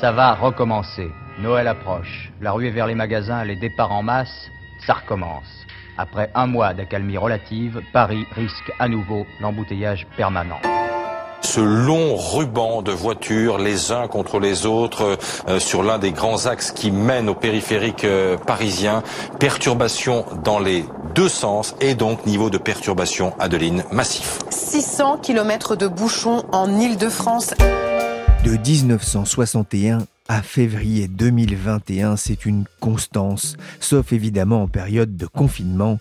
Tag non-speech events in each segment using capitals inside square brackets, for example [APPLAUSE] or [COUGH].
Ça va recommencer. Noël approche. La ruée vers les magasins, les départs en masse, ça recommence. Après un mois d'accalmie relative, Paris risque à nouveau l'embouteillage permanent ce long ruban de voitures les uns contre les autres euh, sur l'un des grands axes qui mènent au périphérique euh, parisien. Perturbation dans les deux sens et donc niveau de perturbation, Adeline, massif. 600 km de bouchons en Ile-de-France. De 1961 à février 2021, c'est une constance, sauf évidemment en période de confinement,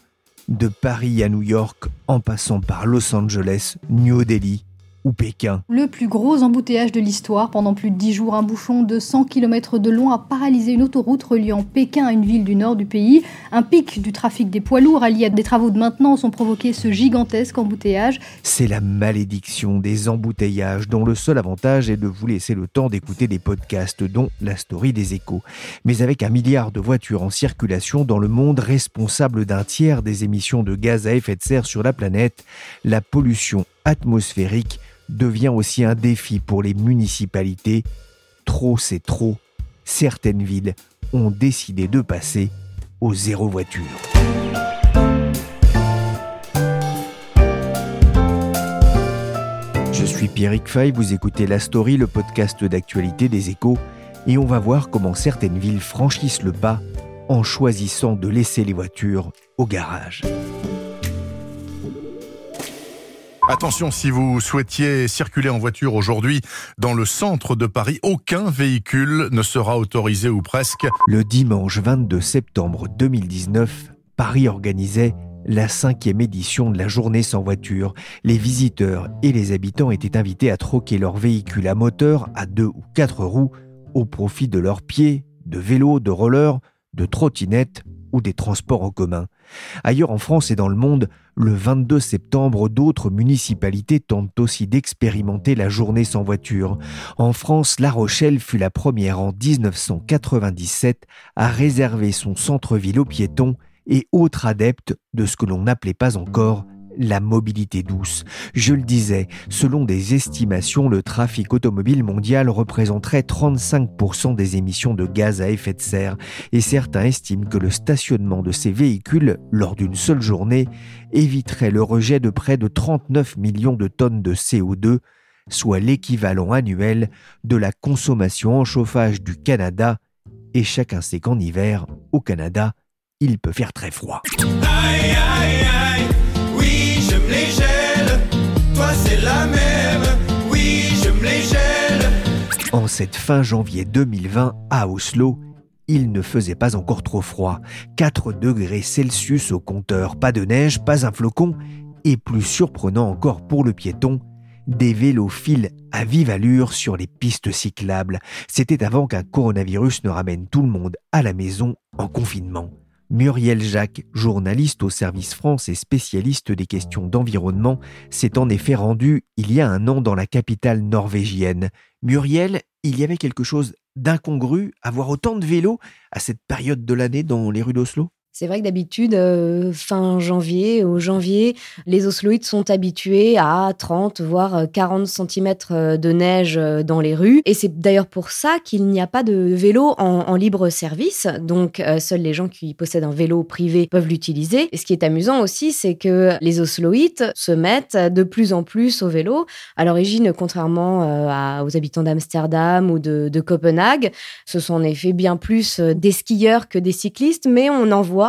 de Paris à New York en passant par Los Angeles, New Delhi, ou Pékin. Le plus gros embouteillage de l'histoire. Pendant plus de 10 jours, un bouchon de 100 km de long a paralysé une autoroute reliant Pékin à une ville du nord du pays. Un pic du trafic des poids lourds allié à des travaux de maintenance ont provoqué ce gigantesque embouteillage. C'est la malédiction des embouteillages dont le seul avantage est de vous laisser le temps d'écouter des podcasts dont la story des échos. Mais avec un milliard de voitures en circulation dans le monde responsable d'un tiers des émissions de gaz à effet de serre sur la planète, la pollution atmosphérique devient aussi un défi pour les municipalités. Trop, c'est trop. Certaines villes ont décidé de passer au zéro voiture. Je suis Pierrick Fay, vous écoutez La Story, le podcast d'actualité des échos, et on va voir comment certaines villes franchissent le pas en choisissant de laisser les voitures au garage. Attention, si vous souhaitiez circuler en voiture aujourd'hui dans le centre de Paris, aucun véhicule ne sera autorisé ou presque. Le dimanche 22 septembre 2019, Paris organisait la cinquième édition de la journée sans voiture. Les visiteurs et les habitants étaient invités à troquer leur véhicule à moteur à deux ou quatre roues au profit de leurs pieds, de vélos, de rollers, de trottinettes ou des transports en commun. Ailleurs en France et dans le monde, le 22 septembre, d'autres municipalités tentent aussi d'expérimenter la journée sans voiture. En France, La Rochelle fut la première en 1997 à réserver son centre-ville aux piétons et autres adeptes de ce que l'on n'appelait pas encore la mobilité douce. Je le disais, selon des estimations, le trafic automobile mondial représenterait 35% des émissions de gaz à effet de serre et certains estiment que le stationnement de ces véhicules lors d'une seule journée éviterait le rejet de près de 39 millions de tonnes de CO2, soit l'équivalent annuel de la consommation en chauffage du Canada, et chacun sait qu'en hiver, au Canada, il peut faire très froid. En cette fin janvier 2020, à Oslo, il ne faisait pas encore trop froid. 4 degrés Celsius au compteur, pas de neige, pas un flocon, et plus surprenant encore pour le piéton, des vélos filent à vive allure sur les pistes cyclables. C'était avant qu'un coronavirus ne ramène tout le monde à la maison en confinement. Muriel Jacques, journaliste au service France et spécialiste des questions d'environnement, s'est en effet rendue il y a un an dans la capitale norvégienne. Muriel, il y avait quelque chose d'incongru à voir autant de vélos à cette période de l'année dans les rues d'Oslo? C'est vrai que d'habitude, euh, fin janvier ou janvier, les Osloïdes sont habitués à 30 voire 40 cm euh, de neige euh, dans les rues. Et c'est d'ailleurs pour ça qu'il n'y a pas de vélo en, libre service. Donc, seuls les gens qui possèdent un vélo privé peuvent l'utiliser. Et ce qui est amusant aussi, c'est que les Osloïdes se mettent de plus en plus au vélo. À l'origine, contrairement aux habitants d'Amsterdam ou de, de Copenhague, ce sont en effet bien plus des skieurs que des cyclistes, mais on en voit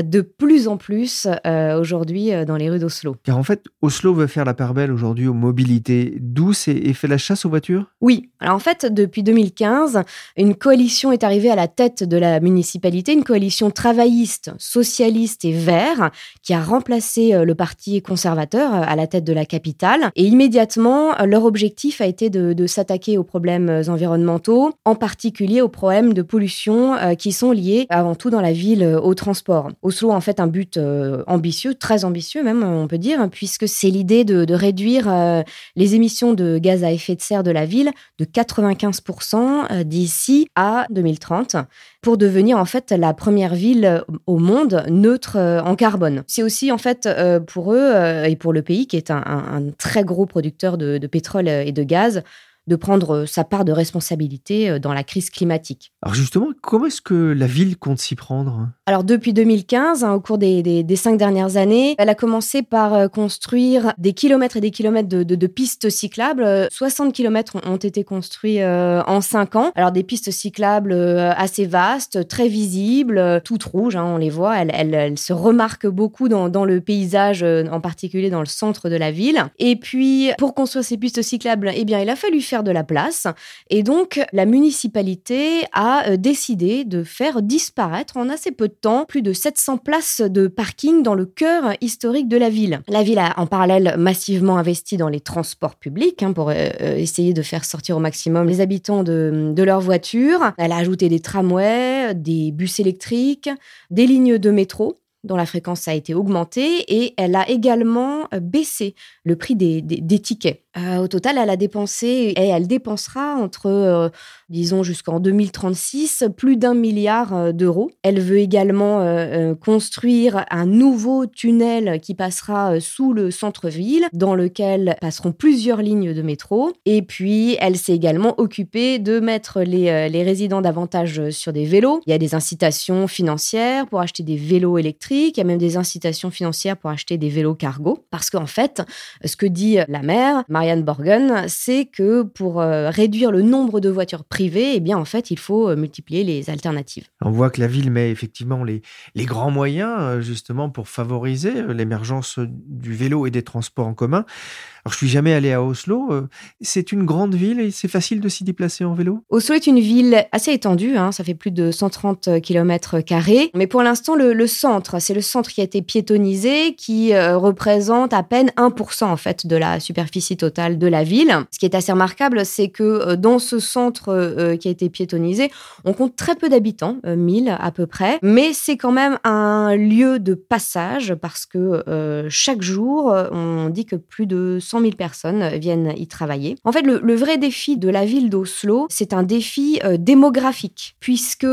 de plus en plus euh, aujourd'hui euh, dans les rues d'Oslo. Car en fait, Oslo veut faire la part belle aujourd'hui aux mobilités douces et, fait la chasse aux voitures? Oui. Alors en fait, depuis 2015, une coalition est arrivée à la tête de la municipalité, une coalition travailliste, socialiste et vert, qui a remplacé euh, le parti conservateur à la tête de la capitale. Et immédiatement, leur objectif a été de, de s'attaquer aux problèmes environnementaux, en particulier aux problèmes de pollution qui sont liés avant tout dans la ville au transport. Oslo a en fait un but euh, ambitieux, très ambitieux même, on peut dire, puisque c'est l'idée de, réduire euh, les émissions de gaz à effet de serre de la ville de 95% euh, d'ici à 2030 pour devenir en fait la première ville au monde neutre en carbone. C'est aussi en fait pour eux et pour le pays qui est un, très gros producteur de pétrole et de gaz de prendre euh, sa part de responsabilité euh, dans la crise climatique. Alors justement, comment est-ce que la ville compte s'y prendre? Alors depuis 2015, hein, au cours des, cinq dernières années, elle a commencé par euh, construire des kilomètres et des kilomètres de, pistes cyclables. 60 kilomètres ont été construits en cinq ans. Alors des pistes cyclables assez vastes, très visibles, toutes rouges, hein, on les voit. Elles, se remarquent beaucoup dans, dans, le paysage, en particulier dans le centre de la ville. Et puis, pour construire ces pistes cyclables, eh bien, il a fallu faire de la place. Et donc, la municipalité a euh, décidé de faire disparaître en assez peu de temps plus de 700 places de parking dans le cœur historique de la ville. La ville a en parallèle massivement investi dans les transports publics hein, pour euh, euh, essayer de faire sortir au maximum les habitants de, de leurs voitures. Elle a ajouté des tramways, des bus électriques, des lignes de métro dont la fréquence a été augmentée et elle a également baissé le prix des, des tickets. Euh, au total, elle a dépensé et elle dépensera entre, euh, disons, jusqu'en 2036, plus d'un milliard euh, d'euros. Elle veut également construire un nouveau tunnel qui passera sous le centre-ville, dans lequel passeront plusieurs lignes de métro. Et puis, elle s'est également occupée de mettre les, résidents davantage sur des vélos. Il y a des incitations financières pour acheter des vélos électriques. Il y a même des incitations financières pour acheter des vélos cargo. Parce qu'en fait, ce que dit la maire, Marianne Borgen, c'est que pour euh, réduire le nombre de voitures privées, eh bien, en fait, il faut euh, multiplier les alternatives. On voit que la ville met effectivement les, grands moyens, euh, justement, pour favoriser l'émergence du vélo et des transports en commun. Alors, je suis jamais allé à Oslo. Euh, c'est une grande ville et c'est facile de s'y déplacer en vélo? Oslo est une ville assez étendue, hein, ça fait plus de 130 km. Mais pour l'instant, le, centre, c'est le centre qui a été piétonisé, qui euh, représente à peine 1% en fait de la superficie totale de la ville. Ce qui est assez remarquable, c'est que euh, dans ce centre qui a été piétonisé, on compte très peu d'habitants, 1000 à peu près, mais c'est quand même un lieu de passage parce que chaque jour, on dit que plus de 100 000 personnes viennent y travailler. En fait, le, vrai défi de la ville d'Oslo, c'est un défi euh, démographique, puisque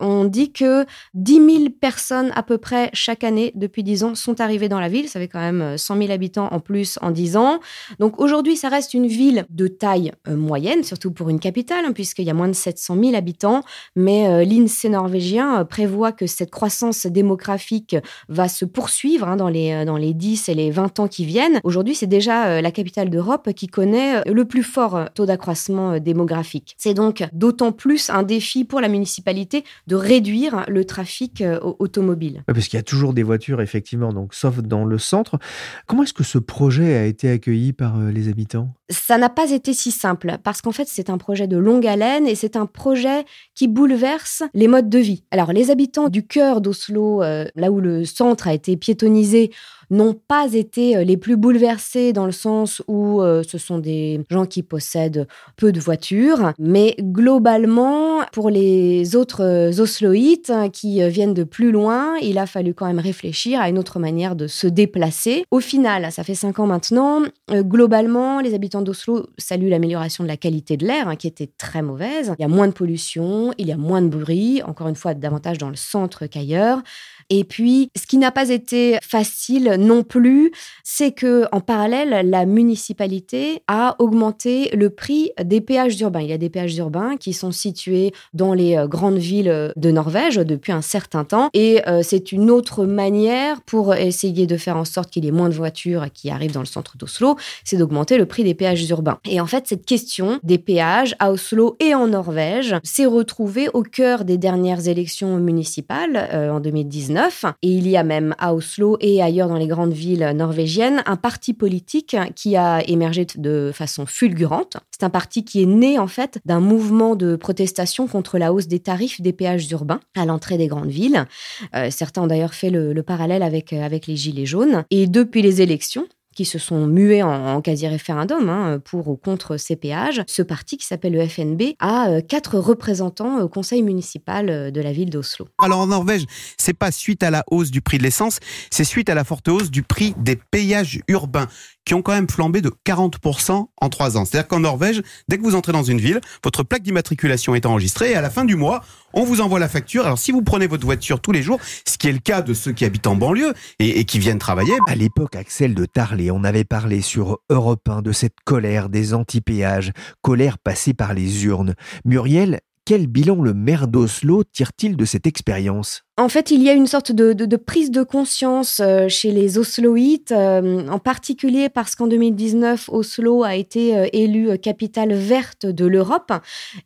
on dit que 10 000 personnes à peu près chaque année depuis 10 ans sont arrivées dans la ville. Ça fait quand même 100 euh, 000 habitants en plus en 10 ans. Donc aujourd'hui, ça reste une ville de taille euh, moyenne, surtout pour une capitale, hein, puisqu'il y a moins de 700 000 habitants. Mais l'INSEE norvégien prévoit que cette croissance démographique va se poursuivre hein, dans, les, dans les 10 et les 20 ans qui viennent. Aujourd'hui, c'est déjà la capitale d'Europe qui connaît euh, le plus fort euh, taux d'accroissement euh, démographique. C'est donc d'autant plus un défi pour la municipalité de réduire le trafic automobile. parce qu'il y a toujours des voitures, effectivement, donc sauf dans le centre. Comment est-ce que ce projet a été accueilli par les habitants? Ça n'a pas été si simple, parce qu'en fait, c'est un projet de longue haleine et c'est un projet qui bouleverse les modes de vie. Alors, les habitants du cœur d'Oslo, là où le centre a été piétonisé, n'ont pas été euh, les plus bouleversés dans le sens où euh, ce sont des gens qui possèdent peu de voitures, mais globalement, pour les autres osloïtes qui viennent de plus loin, il a fallu quand même réfléchir à une autre manière de se déplacer. Au final, ça fait cinq ans maintenant, globalement, les habitants d'Oslo saluent l'amélioration de la qualité de l'air, hein, qui était très mauvaise. Il y a moins de pollution, il y a moins de bruit, encore une fois, davantage dans le centre qu'ailleurs. Et puis, ce qui n'a pas été facile non plus, c'est que en parallèle, la municipalité a augmenté le prix des péages urbains. Il y a des péages urbains qui sont situés dans les euh, grandes villes de Norvège depuis un certain temps. Et euh, c'est une autre manière pour essayer de faire en sorte qu'il y ait moins de voitures qui arrivent dans le centre d'Oslo, c'est d'augmenter le prix des péages urbains. Et en fait, cette question des péages à Oslo et en Norvège s'est retrouvée au cœur des dernières élections municipales euh, en 2019 et il y a même à Oslo et ailleurs dans les grandes villes norvégiennes un parti politique qui a émergé de façon fulgurante. C'est un parti qui est né en fait d'un mouvement de protestation contre la hausse des tarifs des péages urbains à l'entrée des grandes villes. Euh, certains ont d'ailleurs fait le, le parallèle avec, avec les Gilets jaunes. Et depuis les élections, qui se sont mués en, quasi-référendum hein, pour ou contre ces péages. Ce parti, qui s'appelle le FNB, a euh, quatre représentants au conseil municipal euh, de la ville d'Oslo. Alors en Norvège, c'est pas suite à la hausse du prix de l'essence, c'est suite à la forte hausse du prix des péages urbains qui ont quand même flambé de 40% en trois ans. C'est-à-dire qu'en Norvège, dès que vous entrez dans une ville, votre plaque d'immatriculation est enregistrée et à la fin du mois, on vous envoie la facture. Alors si vous prenez votre voiture tous les jours, ce qui est le cas de ceux qui habitent en banlieue et, qui viennent travailler. À l'époque, Axel de Tarlé, on avait parlé sur Europe 1 de cette colère des anti-péages, colère passée par les urnes. Muriel, quel bilan le maire d'Oslo tire-t-il de cette expérience? En fait, il y a une sorte de, prise de conscience euh, chez les Osloïtes, euh, en particulier parce qu'en 2019, Oslo a été euh, élue capitale verte de l'Europe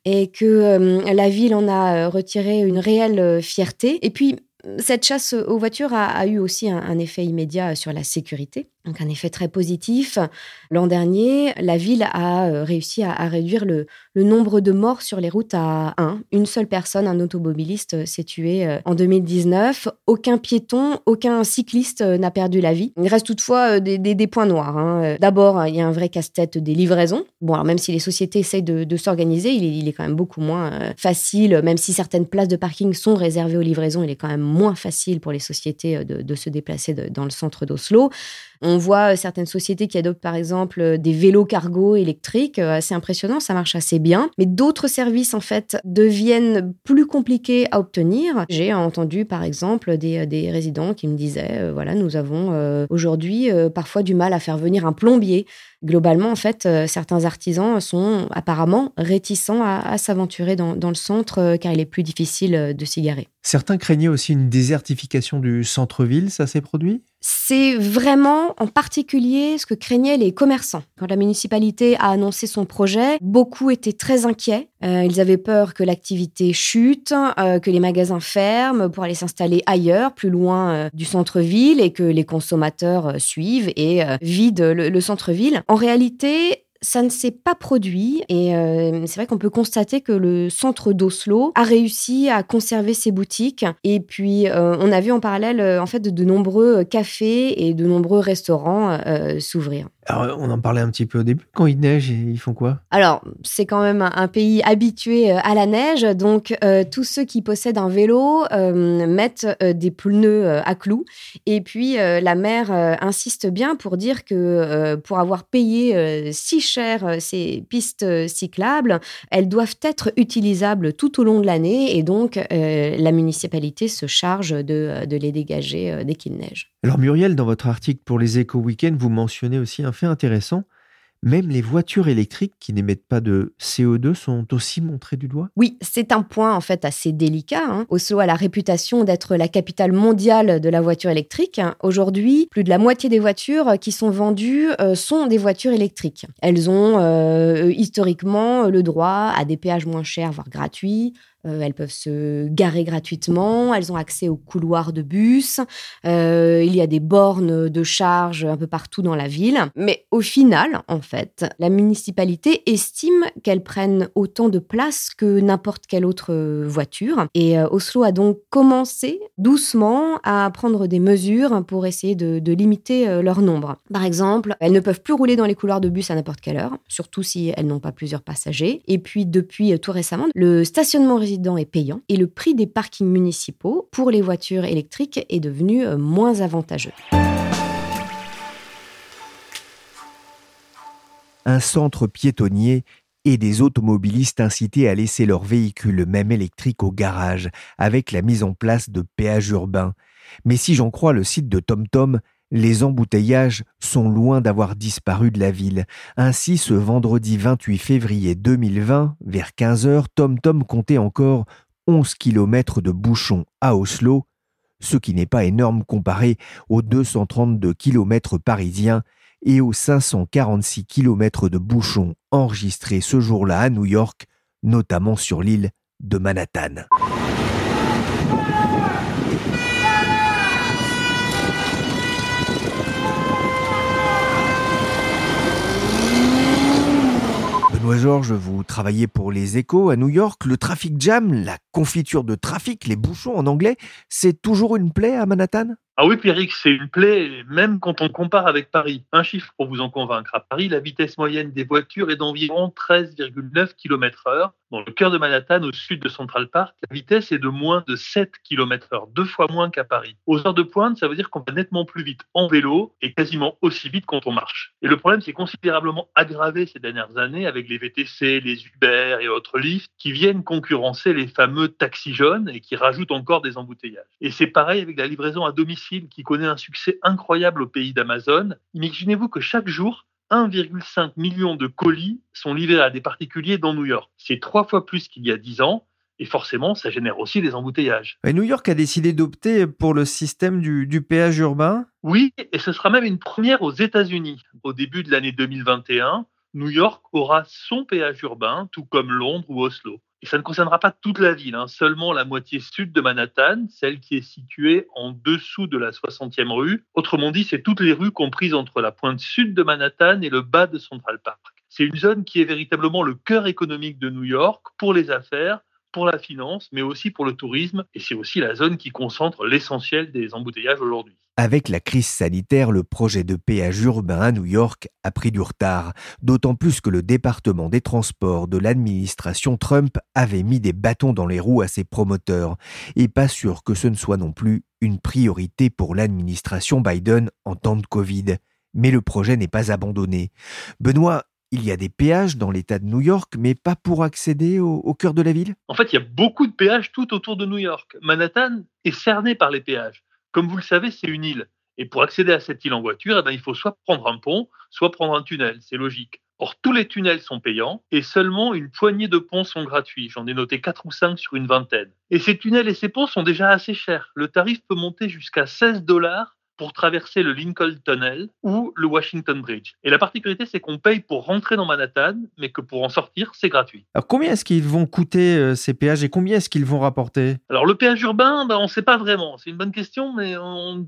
et que la ville en a retiré une réelle fierté. Et puis, cette chasse aux voitures a, eu aussi un, effet immédiat sur la sécurité donc un effet très positif. L'an dernier, la ville a euh, réussi à, réduire le, nombre de morts sur les routes à 1. Une seule personne, un automobiliste, euh, s'est tué euh, en 2019. Aucun piéton, aucun cycliste n'a perdu la vie. Il reste toutefois des, points noirs. Hein. D'abord, il y a un vrai casse-tête des livraisons. Même si les sociétés essayent de, s'organiser, il, est, quand même beaucoup moins facile, même si certaines places de parking sont réservées aux livraisons, il est quand même moins facile pour les sociétés de se déplacer dans le centre d'Oslo. On voit euh, certaines sociétés qui adoptent par exemple euh, des vélos cargo électriques, euh, assez impressionnant, ça marche assez bien. Mais d'autres services en fait deviennent plus compliqués à obtenir. J'ai entendu par exemple des, résidents qui me disaient, voilà, nous avons aujourd'hui parfois du mal à faire venir un plombier globalement, en fait, euh, certains artisans sont apparemment réticents à, s'aventurer dans, le centre euh, car il est plus difficile euh, de s'y garer. Certains craignaient aussi une désertification du centre-ville, ça s'est produit? C'est vraiment en particulier ce que craignaient les commerçants. Quand la municipalité a annoncé son projet, beaucoup étaient très inquiets. ils avaient peur que l'activité chute, que les magasins ferment pour aller s'installer ailleurs, plus loin du centre-ville, et que les consommateurs suivent et vident le centre-ville. En réalité, ça ne s'est pas produit et euh, c'est vrai qu'on peut constater que le centre d'Oslo a réussi à conserver ses boutiques et puis euh, on a vu en parallèle euh, en fait de, nombreux cafés et de nombreux restaurants s'ouvrir. Alors, on en parlait un petit peu au début. Quand il neige, ils font quoi? Alors, c'est quand même un, pays habitué à la neige. Donc, tous ceux qui possèdent un vélo mettent des pneus à clous. Et puis, la mère insiste bien pour dire que pour avoir payé si cher euh, ces pistes euh, cyclables, elles doivent être utilisables tout au long de l'année et donc euh, la municipalité se charge de, de les dégager dès qu'il neige. Alors Muriel, dans votre article pour les Éco Weekends, vous mentionnez aussi un intéressant même les voitures électriques qui n'émettent pas de CO2 sont aussi montrées du doigt? Oui, c'est un point en fait assez délicat. Hein. A la réputation d'être la capitale mondiale de la voiture électrique. Aujourd'hui, plus de la moitié des voitures qui sont vendues euh, sont des voitures électriques. Elles ont euh, historiquement le droit à des péages moins chers, voire gratuits, Euh, elles peuvent se garer gratuitement, elles ont accès aux couloirs de bus, euh, il y a des bornes de charge un peu partout dans la ville. Mais au final, en fait, la municipalité estime qu'elles prennent autant de place que n'importe quelle autre voiture. Et Oslo a donc commencé doucement à prendre des mesures pour essayer de, de limiter leur nombre. Par exemple, elles ne peuvent plus rouler dans les couloirs de bus à n'importe quelle heure, surtout si elles n'ont pas plusieurs passagers. Et puis depuis euh, tout récemment, le stationnement est payant et le prix des parkings municipaux pour les voitures électriques est devenu euh, moins avantageux. Un centre piétonnier et des automobilistes incités à laisser leurs véhicules, même électriques, au garage, avec la mise en place de péages urbains. Mais si j'en crois le site de TomTom, les embouteillages sont loin d'avoir disparu de la ville. Ainsi, ce vendredi 28 février 2020, vers 15h, TomTom comptait encore 11 km de bouchons à Oslo, ce qui n'est pas énorme comparé aux 232 km parisiens et aux 546 km de bouchons enregistrés ce jour-là à New York, notamment sur l'île de Manhattan. Benoît Georges, vous travaillez pour les échos à New York. Le trafic jam, la confiture de trafic, les bouchons en anglais, c'est toujours une plaie à Manhattan? Ah oui, Pierrick, c'est une plaie, même quand on compare avec Paris. Un chiffre pour vous en convaincre. À Paris, la vitesse moyenne des voitures est d'environ 13,9 km heure. Dans le cœur de Manhattan, au sud de Central Park, la vitesse est de moins de 7 km heure, deux fois moins qu'à Paris. Aux heures de pointe, ça veut dire qu'on va nettement plus vite en vélo et quasiment aussi vite quand on marche. Et le problème, c'est considérablement aggravé ces dernières années avec les VTC, les Uber et autres lifts qui viennent concurrencer les fameux taxis jaunes et qui rajoutent encore des embouteillages. Et c'est pareil avec la livraison à domicile qui connaît un succès incroyable au pays d'Amazon. Imaginez-vous que chaque jour, 1,5 million de colis sont livrés à des particuliers dans New York. C'est trois fois plus qu'il y a dix ans. Et forcément, ça génère aussi des embouteillages. Et New York a décidé d'opter pour le système du, du, péage urbain? Oui, et ce sera même une première aux États-Unis. Au début de l'année 2021, New York aura son péage urbain, tout comme Londres ou Oslo. Et ça ne concernera pas toute la ville, hein, seulement la moitié sud de Manhattan, celle qui est située en dessous de la 60e rue. Autrement dit, c'est toutes les rues comprises entre la pointe sud de Manhattan et le bas de Central Park. C'est une zone qui est véritablement le cœur économique de New York pour les affaires, pour la finance, mais aussi pour le tourisme. Et c'est aussi la zone qui concentre l'essentiel des embouteillages aujourd'hui. Avec la crise sanitaire, le projet de péage urbain à New York a pris du retard, d'autant plus que le département des transports de l'administration Trump avait mis des bâtons dans les roues à ses promoteurs, et pas sûr que ce ne soit non plus une priorité pour l'administration Biden en temps de Covid. Mais le projet n'est pas abandonné. Benoît, il y a des péages dans l'État de New York, mais pas pour accéder au, cœur de la ville? En fait, il y a beaucoup de péages tout autour de New York. Manhattan est cerné par les péages. Comme vous le savez, c'est une île. Et pour accéder à cette île en voiture, eh ben, il faut soit prendre un pont, soit prendre un tunnel. C'est logique. Or, tous les tunnels sont payants et seulement une poignée de ponts sont gratuits. J'en ai noté 4 ou 5 sur une vingtaine. Et ces tunnels et ces ponts sont déjà assez chers. Le tarif peut monter jusqu'à 16 dollars pour traverser le Lincoln Tunnel ou le Washington Bridge. Et la particularité, c'est qu'on paye pour rentrer dans Manhattan, mais que pour en sortir, c'est gratuit. Alors combien est-ce qu'ils vont coûter euh, ces péages et combien est-ce qu'ils vont rapporter? Alors le péage urbain, ben, on ne sait pas vraiment. C'est une bonne question, mais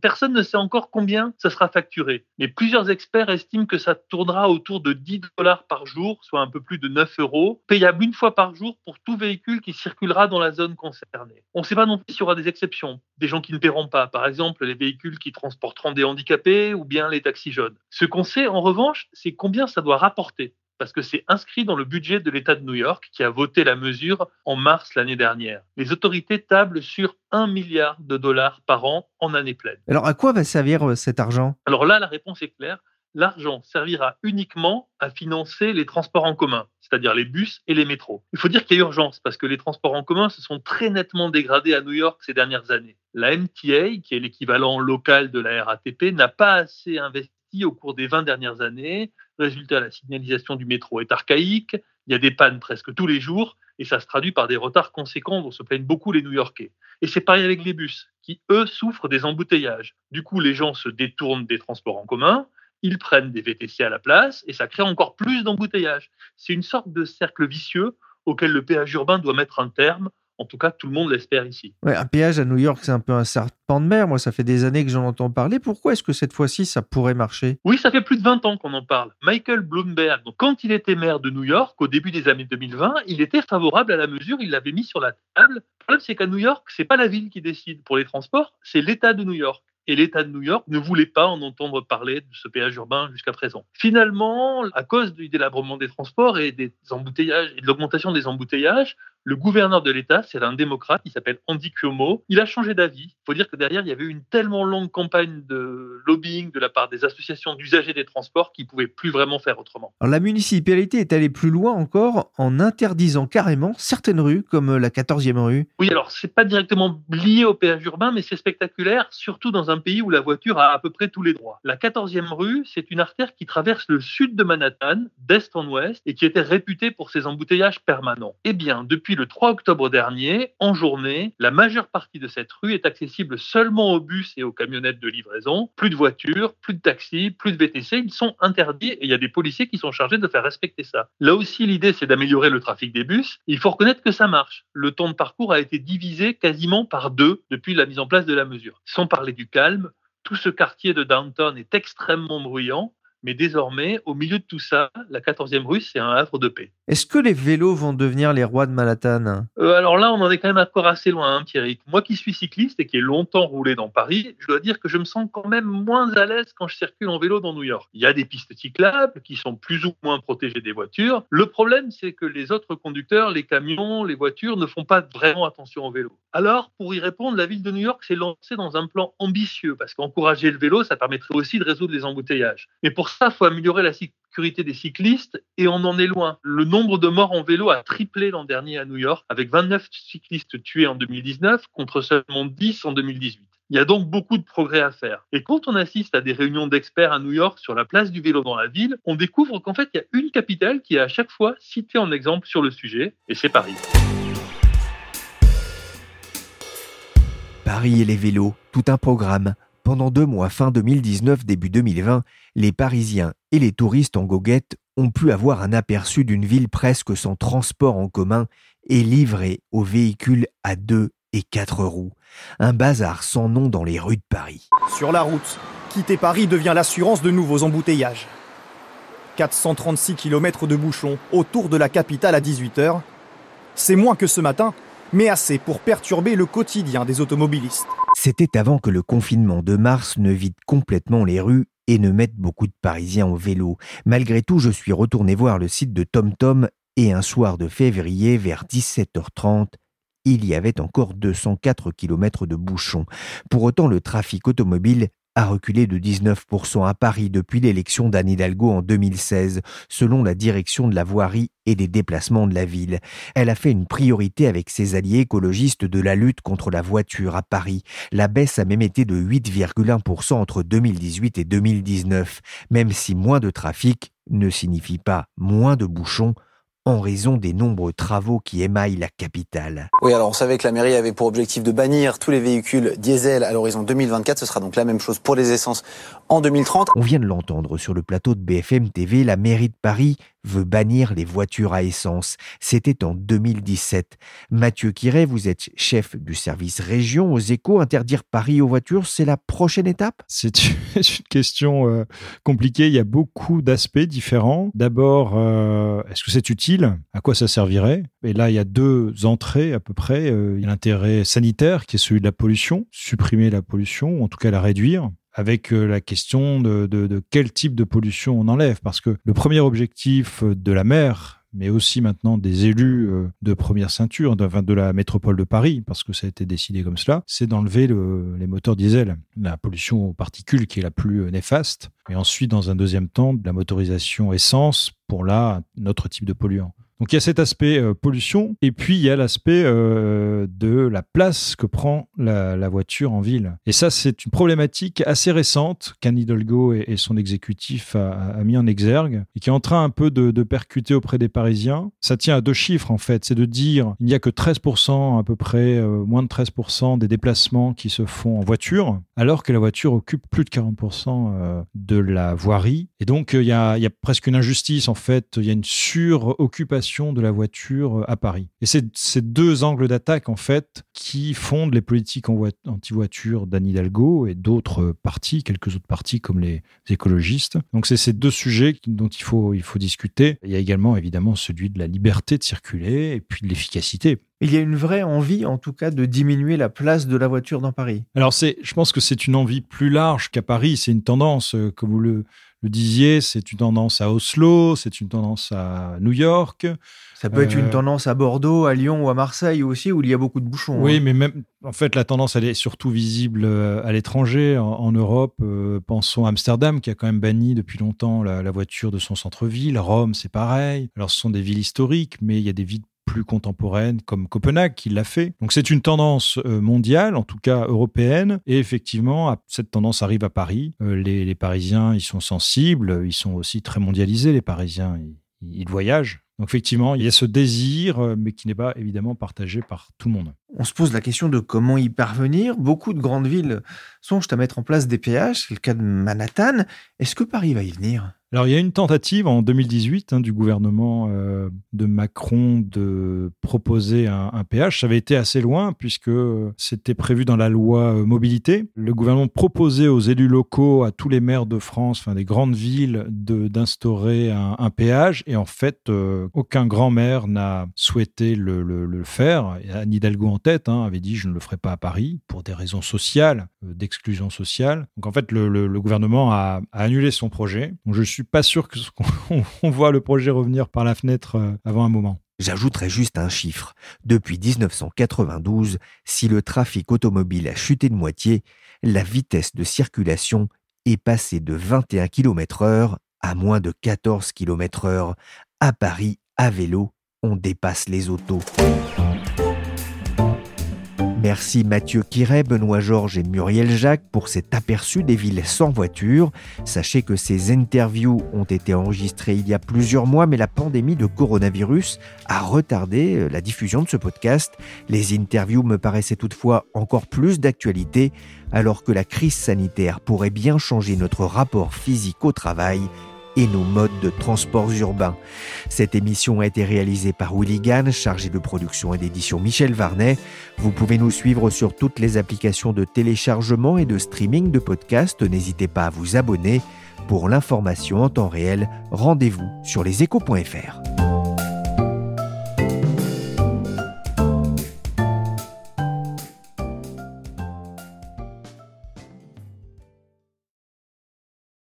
personne ne sait encore combien ça sera facturé. Mais plusieurs experts estiment que ça tournera autour de 10 dollars par jour, soit un peu plus de 9 euros, payable une fois par jour pour tout véhicule qui circulera dans la zone concernée. On ne sait pas non plus s'il y aura des exceptions, des gens qui ne paieront pas. Par exemple, les véhicules qui transportent transporteront des handicapés ou bien les taxis jaunes. Ce qu'on sait en revanche, c'est combien ça doit rapporter parce que c'est inscrit dans le budget de l'État de New York qui a voté la mesure en mars l'année dernière. Les autorités tablent sur 1 milliard de dollars par an en année pleine. Alors à quoi va servir euh, cet argent? Alors là, la réponse est claire l'argent servira uniquement à financer les transports en commun, c'est-à-dire les bus et les métros. Il faut dire qu'il y a urgence parce que les transports en commun se sont très nettement dégradés à New York ces dernières années. La MTA, qui est l'équivalent local de la RATP, n'a pas assez investi au cours des 20 dernières années. Résultat, la signalisation du métro est archaïque, il y a des pannes presque tous les jours et ça se traduit par des retards conséquents dont se plaignent beaucoup les New-Yorkais. Et c'est pareil avec les bus, qui eux souffrent des embouteillages. Du coup, les gens se détournent des transports en commun, ils prennent des VTC à la place et ça crée encore plus d'embouteillages. C'est une sorte de cercle vicieux auquel le péage urbain doit mettre un terme En tout cas, tout le monde l'espère ici. Ouais, un péage à New York, c'est un peu un serpent de mer. Moi, ça fait des années que j'en entends parler. Pourquoi est-ce que cette fois-ci, ça pourrait marcher? Oui, ça fait plus de 20 ans qu'on en parle. Michael Bloomberg, donc, quand il était maire de New York, au début des années 2020, il était favorable à la mesure, il l'avait mis sur la table. Le problème, c'est qu'à New York, c'est pas la ville qui décide pour les transports, c'est l'État de New York et l'État de New York ne voulait pas en entendre parler de ce péage urbain jusqu'à présent. Finalement, à cause du délabrement des transports et des embouteillages et de l'augmentation des embouteillages, le gouverneur de l'État, c'est un démocrate, il s'appelle Andy Cuomo, il a changé d'avis. Il faut dire que derrière, il y avait eu une tellement longue campagne de lobbying de la part des associations d'usagers des transports qu'ils ne pouvaient plus vraiment faire autrement. Alors, la municipalité est allée plus loin encore en interdisant carrément certaines rues, comme la 14e rue. Oui, alors c'est pas directement lié au péage urbain, mais c'est spectaculaire, surtout dans un pays où la voiture a à peu près tous les droits. La 14e rue, c'est une artère qui traverse le sud de Manhattan, d'est en ouest, et qui était réputée pour ses embouteillages permanents. Eh bien, depuis le 3 octobre dernier, en journée, la majeure partie de cette rue est accessible seulement aux bus et aux camionnettes de livraison. Plus de voitures, plus de taxis, plus de VTC, ils sont interdits et il y a des policiers qui sont chargés de faire respecter ça. Là aussi, l'idée, c'est d'améliorer le trafic des bus. Il faut reconnaître que ça marche. Le temps de parcours a été divisé quasiment par deux depuis la mise en place de la mesure. Sans parler du calme, tout ce quartier de downtown est extrêmement bruyant. Mais désormais, au milieu de tout ça, la 14e rue, c'est un havre de paix. Est-ce que les vélos vont devenir les rois de Manhattan? Euh, Alors là, on en est quand même encore assez loin, hein, Thierry. Moi qui suis cycliste et qui ai longtemps roulé dans Paris, je dois dire que je me sens quand même moins à l'aise quand je circule en vélo dans New York. Il y a des pistes cyclables qui sont plus ou moins protégées des voitures. Le problème, c'est que les autres conducteurs, les camions, les voitures ne font pas vraiment attention au vélo. Alors, pour y répondre, la ville de New York s'est lancée dans un plan ambitieux parce qu'encourager le vélo, ça permettrait aussi de résoudre les embouteillages. Mais pour ça, il faut améliorer la sécurité des cyclistes et on en est loin. Le nombre de morts en vélo a triplé l'an dernier à New York, avec 29 cyclistes tués en 2019 contre seulement 10 en 2018. Il y a donc beaucoup de progrès à faire. Et quand on assiste à des réunions d'experts à New York sur la place du vélo dans la ville, on découvre qu'en fait, il y a une capitale qui est à chaque fois citée en exemple sur le sujet, et c'est Paris. Paris et les vélos, tout un programme. Pendant deux mois, fin 2019, début 2020, les Parisiens et les touristes en goguette ont pu avoir un aperçu d'une ville presque sans transport en commun et livrée aux véhicules à deux et quatre roues. Un bazar sans nom dans les rues de Paris. Sur la route, quitter Paris devient l'assurance de nouveaux embouteillages. 436 km de bouchons autour de la capitale à 18h. C'est moins que ce matin, mais assez pour perturber le quotidien des automobilistes. C'était avant que le confinement de mars ne vide complètement les rues et ne mette beaucoup de Parisiens au vélo. Malgré tout, je suis retourné voir le site de TomTom et un soir de février, vers 17h30, il y avait encore 204 km de bouchons. Pour autant, le trafic automobile a reculé de 19% à Paris depuis l'élection d'Anne Hidalgo en 2016, selon la direction de la voirie et des déplacements de la ville. Elle a fait une priorité avec ses alliés écologistes de la lutte contre la voiture à Paris. La baisse a même été de 8,1% entre 2018 et 2019, même si moins de trafic ne signifie pas moins de bouchons, en raison des nombreux travaux qui émaillent la capitale. Oui, alors on savait que la mairie avait pour objectif de bannir tous les véhicules diesel à l'horizon 2024. Ce sera donc la même chose pour les essences en 2030. On vient de l'entendre sur le plateau de BFM TV, la mairie de Paris veut bannir les voitures à essence. C'était en 2017. Mathieu Quiret, vous êtes chef du service région aux échos. Interdire Paris aux voitures, c'est la prochaine étape? [LAUGHS] C'est une question euh, compliquée. Il y a beaucoup d'aspects différents. D'abord, euh, est-ce que c'est utile? À quoi ça servirait? Et là, il y a deux entrées à peu près. Euh, il y a l'intérêt sanitaire qui est celui de la pollution, supprimer la pollution, ou en tout cas la réduire avec euh, la question de, quel type de pollution on enlève. Parce que le premier objectif de la mer, mais aussi maintenant des élus euh, de première ceinture, de, la métropole de Paris, parce que ça a été décidé comme cela, c'est d'enlever les moteurs diesel, la pollution aux particules qui est la plus euh, néfaste, et ensuite, dans un deuxième temps, de la motorisation essence pour là, notre type de polluant. Donc il y a cet aspect euh, pollution, et puis il y a l'aspect euh, de la place que prend la, voiture en ville. Et ça, c'est une problématique assez récente qu'Anne Hidalgo et, son exécutif a, mis en exergue, et qui est en train un peu de, percuter auprès des Parisiens. Ça tient à deux chiffres, en fait. C'est de dire il n'y a que 13% à peu près, euh, moins de 13% des déplacements qui se font en voiture, alors que la voiture occupe plus de 40% de la voirie. Et donc il y, a, il y a presque une injustice, en fait. Il y a une suroccupation de la voiture euh, à Paris. Et ces deux angles d'attaque en fait qui fondent les politiques anti-voiture d'Anne Hidalgo et d'autres partis, quelques autres partis comme les écologistes. Donc c'est ces deux sujets dont il faut, il faut discuter. Il y a également évidemment celui de la liberté de circuler et puis de l'efficacité. Il y a une vraie envie, en tout cas, de diminuer la place de la voiture dans Paris. Alors, c'est, je pense que c'est une envie plus large qu'à Paris. C'est une tendance, euh, comme vous le, le disiez, c'est une tendance à Oslo, c'est une tendance à New York. Ça peut être une Euh, tendance à Bordeaux, à Lyon ou à Marseille aussi, où il y a beaucoup de bouchons. Oui, hein. mais même, en fait, la tendance, elle est surtout visible euh, à l'étranger, en, en Europe. Euh, pensons à Amsterdam, qui a quand même banni depuis longtemps la, la voiture de son centre-ville. Rome, c'est pareil. Alors, ce sont des villes historiques, mais il y a des villes plus contemporaines comme Copenhague qui l'a fait. Donc c'est une tendance euh, mondiale, en tout cas européenne, et effectivement cette tendance arrive à Paris. Euh, les, les Parisiens, ils sont sensibles, ils sont aussi très mondialisés. Les Parisiens, ils, ils voyagent. Donc effectivement, il y a ce désir, euh, mais qui n'est pas évidemment partagé par tout le monde. On se pose la question de comment y parvenir. Beaucoup de grandes villes songent à mettre en place des péages. C'est le cas de Manhattan. Est-ce que Paris va y venir? Alors, il y a une tentative en 2018 hein, du gouvernement euh, de Macron de proposer un, péage. Ça avait été assez loin puisque c'était prévu dans la loi euh, mobilité. Le gouvernement proposait aux élus locaux, à tous les maires de France, enfin des grandes villes, d'instaurer un, péage. Et en fait, euh, aucun grand maire n'a souhaité le, faire. Anne Hidalgo en tête hein, avait dit je ne le ferai pas à Paris pour des raisons sociales, d'exclusion sociale. Donc en fait, le, gouvernement a, annulé son projet. Pas sûr que qu'on [LAUGHS] on voit le projet revenir par la fenêtre euh, avant un moment. J'ajouterai juste un chiffre. Depuis 1992, si le trafic automobile a chuté de moitié, la vitesse de circulation est passée de 21 km heure à moins de 14 km heure. À Paris, à vélo, on dépasse les autos. Merci Mathieu Quiret, Benoît Georges et Muriel Jacques pour cet aperçu des villes sans voiture. Sachez que ces interviews ont été enregistrées il y a plusieurs mois, mais la pandémie de coronavirus a retardé euh, la diffusion de ce podcast. Les interviews me paraissaient toutefois encore plus d'actualité, alors que la crise sanitaire pourrait bien changer notre rapport physique au travail et nos modes de transports urbains. Cette émission a été réalisée par Willy Gann, chargé de production et d'édition Michel Varnet. Vous pouvez nous suivre sur toutes les applications de téléchargement et de streaming de podcasts. N'hésitez pas à vous abonner. Pour l'information en temps réel, rendez-vous sur leséchos.fr.